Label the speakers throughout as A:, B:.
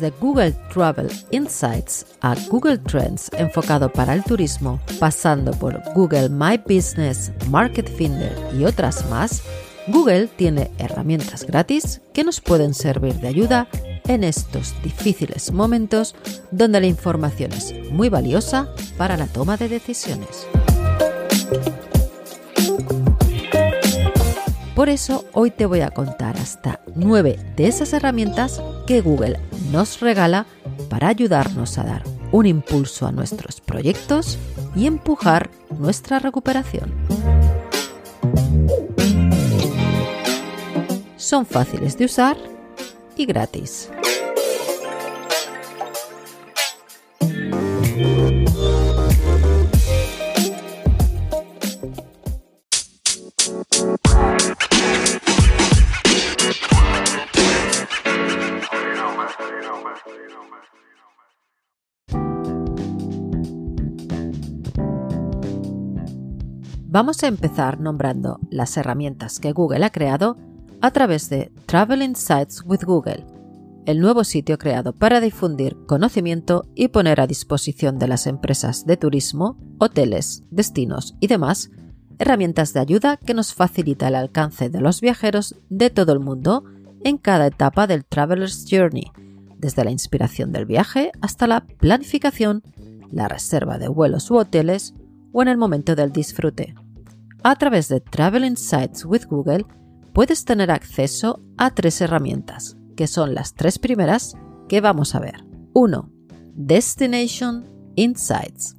A: Desde Google Travel Insights a Google Trends enfocado para el turismo, pasando por Google My Business, Market Finder y otras más, Google tiene herramientas gratis que nos pueden servir de ayuda en estos difíciles momentos donde la información es muy valiosa para la toma de decisiones. Por eso hoy te voy a contar hasta nueve de esas herramientas que Google nos regala para ayudarnos a dar un impulso a nuestros proyectos y empujar nuestra recuperación. Son fáciles de usar y gratis. Vamos a empezar nombrando las herramientas que Google ha creado a través de Travel Insights with Google, el nuevo sitio creado para difundir conocimiento y poner a disposición de las empresas de turismo, hoteles, destinos y demás herramientas de ayuda que nos facilita el alcance de los viajeros de todo el mundo en cada etapa del Traveler's Journey, desde la inspiración del viaje hasta la planificación, la reserva de vuelos u hoteles, o en el momento del disfrute. A través de Travel Insights with Google puedes tener acceso a tres herramientas, que son las tres primeras que vamos a ver. 1. Destination Insights.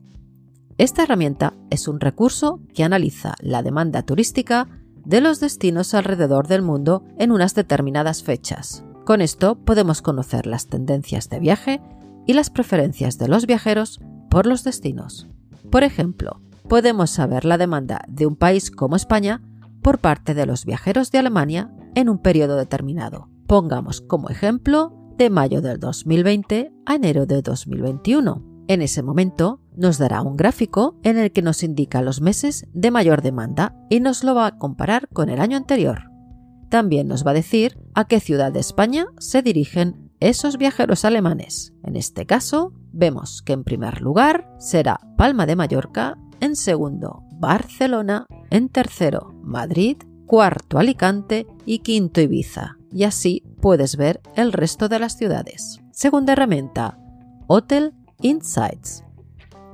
A: Esta herramienta es un recurso que analiza la demanda turística de los destinos alrededor del mundo en unas determinadas fechas. Con esto podemos conocer las tendencias de viaje y las preferencias de los viajeros por los destinos. Por ejemplo, podemos saber la demanda de un país como España por parte de los viajeros de Alemania en un periodo determinado. Pongamos como ejemplo de mayo del 2020 a enero de 2021. En ese momento nos dará un gráfico en el que nos indica los meses de mayor demanda y nos lo va a comparar con el año anterior. También nos va a decir a qué ciudad de España se dirigen esos viajeros alemanes. En este caso, vemos que en primer lugar será Palma de Mallorca, en segundo Barcelona, en tercero Madrid, cuarto Alicante y quinto Ibiza. Y así puedes ver el resto de las ciudades. Segunda herramienta, Hotel Insights.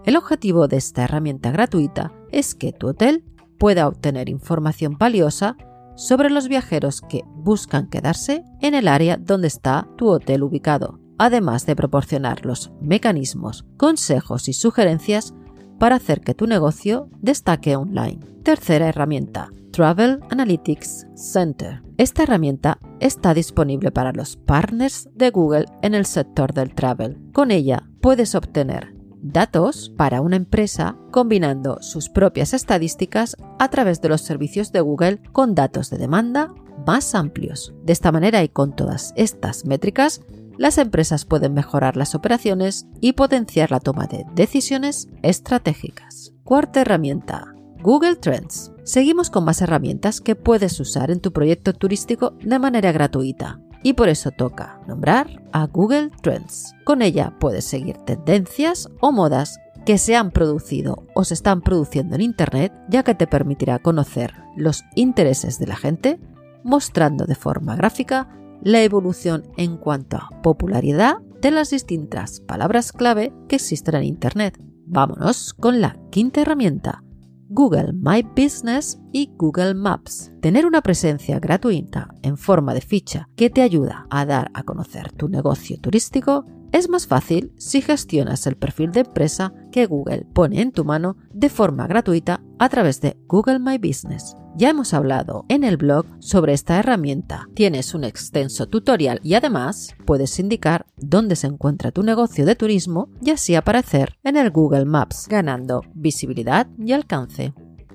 A: El objetivo de esta herramienta gratuita es que tu hotel pueda obtener información valiosa sobre los viajeros que buscan quedarse en el área donde está tu hotel ubicado además de proporcionar los mecanismos, consejos y sugerencias para hacer que tu negocio destaque online. Tercera herramienta, Travel Analytics Center. Esta herramienta está disponible para los partners de Google en el sector del travel. Con ella puedes obtener datos para una empresa combinando sus propias estadísticas a través de los servicios de Google con datos de demanda más amplios. De esta manera y con todas estas métricas las empresas pueden mejorar las operaciones y potenciar la toma de decisiones estratégicas. Cuarta herramienta, Google Trends. Seguimos con más herramientas que puedes usar en tu proyecto turístico de manera gratuita. Y por eso toca nombrar a Google Trends. Con ella puedes seguir tendencias o modas que se han producido o se están produciendo en Internet, ya que te permitirá conocer los intereses de la gente, mostrando de forma gráfica la evolución en cuanto a popularidad de las distintas palabras clave que existen en Internet. Vámonos con la quinta herramienta, Google My Business y Google Maps. Tener una presencia gratuita en forma de ficha que te ayuda a dar a conocer tu negocio turístico es más fácil si gestionas el perfil de empresa que Google pone en tu mano de forma gratuita a través de Google My Business. Ya hemos hablado en el blog sobre esta herramienta. Tienes un extenso tutorial y además puedes indicar dónde se encuentra tu negocio de turismo y así aparecer en el Google Maps, ganando visibilidad y alcance.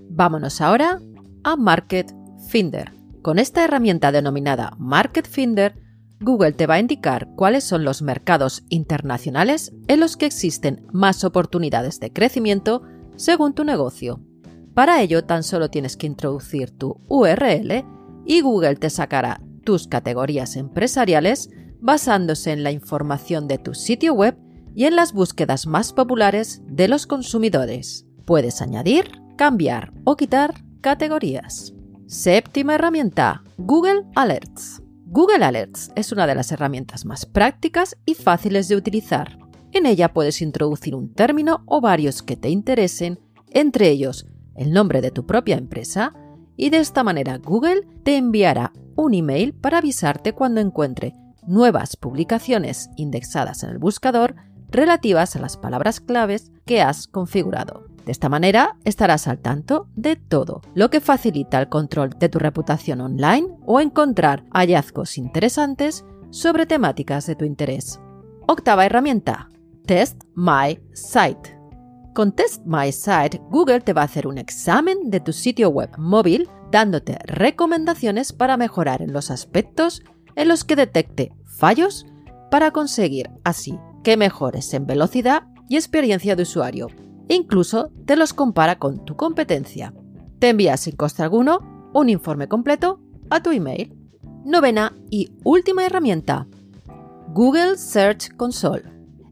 A: Vámonos ahora a Market Finder. Con esta herramienta denominada Market Finder, Google te va a indicar cuáles son los mercados internacionales en los que existen más oportunidades de crecimiento según tu negocio. Para ello tan solo tienes que introducir tu URL y Google te sacará tus categorías empresariales basándose en la información de tu sitio web y en las búsquedas más populares de los consumidores. Puedes añadir, cambiar o quitar categorías. Séptima herramienta, Google Alerts. Google Alerts es una de las herramientas más prácticas y fáciles de utilizar. En ella puedes introducir un término o varios que te interesen, entre ellos el nombre de tu propia empresa, y de esta manera Google te enviará un email para avisarte cuando encuentre nuevas publicaciones indexadas en el buscador relativas a las palabras claves que has configurado. De esta manera estarás al tanto de todo, lo que facilita el control de tu reputación online o encontrar hallazgos interesantes sobre temáticas de tu interés. Octava herramienta, Test My Site. Con Test My Site, Google te va a hacer un examen de tu sitio web móvil dándote recomendaciones para mejorar en los aspectos en los que detecte fallos para conseguir así que mejores en velocidad y experiencia de usuario incluso te los compara con tu competencia. Te envía sin coste alguno un informe completo a tu email. Novena y última herramienta, Google Search Console.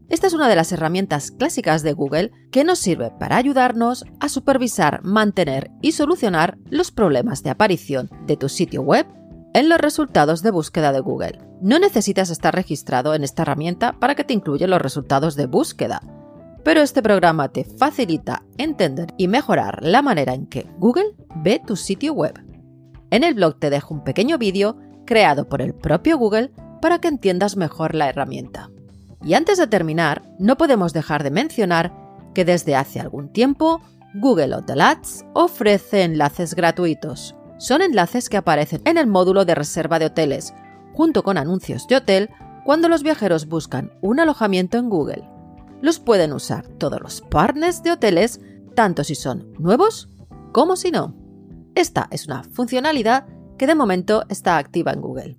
A: Esta es una de las herramientas clásicas de Google que nos sirve para ayudarnos a supervisar, mantener y solucionar los problemas de aparición de tu sitio web en los resultados de búsqueda de Google. No necesitas estar registrado en esta herramienta para que te incluya los resultados de búsqueda pero este programa te facilita entender y mejorar la manera en que Google ve tu sitio web. En el blog te dejo un pequeño vídeo creado por el propio Google para que entiendas mejor la herramienta. Y antes de terminar, no podemos dejar de mencionar que desde hace algún tiempo Google Hotel Ads ofrece enlaces gratuitos. Son enlaces que aparecen en el módulo de reserva de hoteles, junto con anuncios de hotel cuando los viajeros buscan un alojamiento en Google los pueden usar todos los partners de hoteles, tanto si son nuevos como si no. Esta es una funcionalidad que de momento está activa en Google.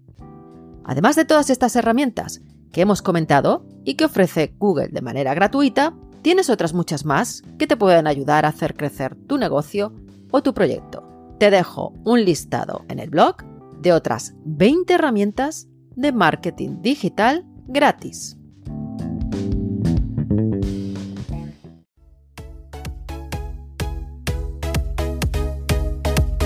A: Además de todas estas herramientas que hemos comentado y que ofrece Google de manera gratuita, tienes otras muchas más que te pueden ayudar a hacer crecer tu negocio o tu proyecto. Te dejo un listado en el blog de otras 20 herramientas de marketing digital gratis.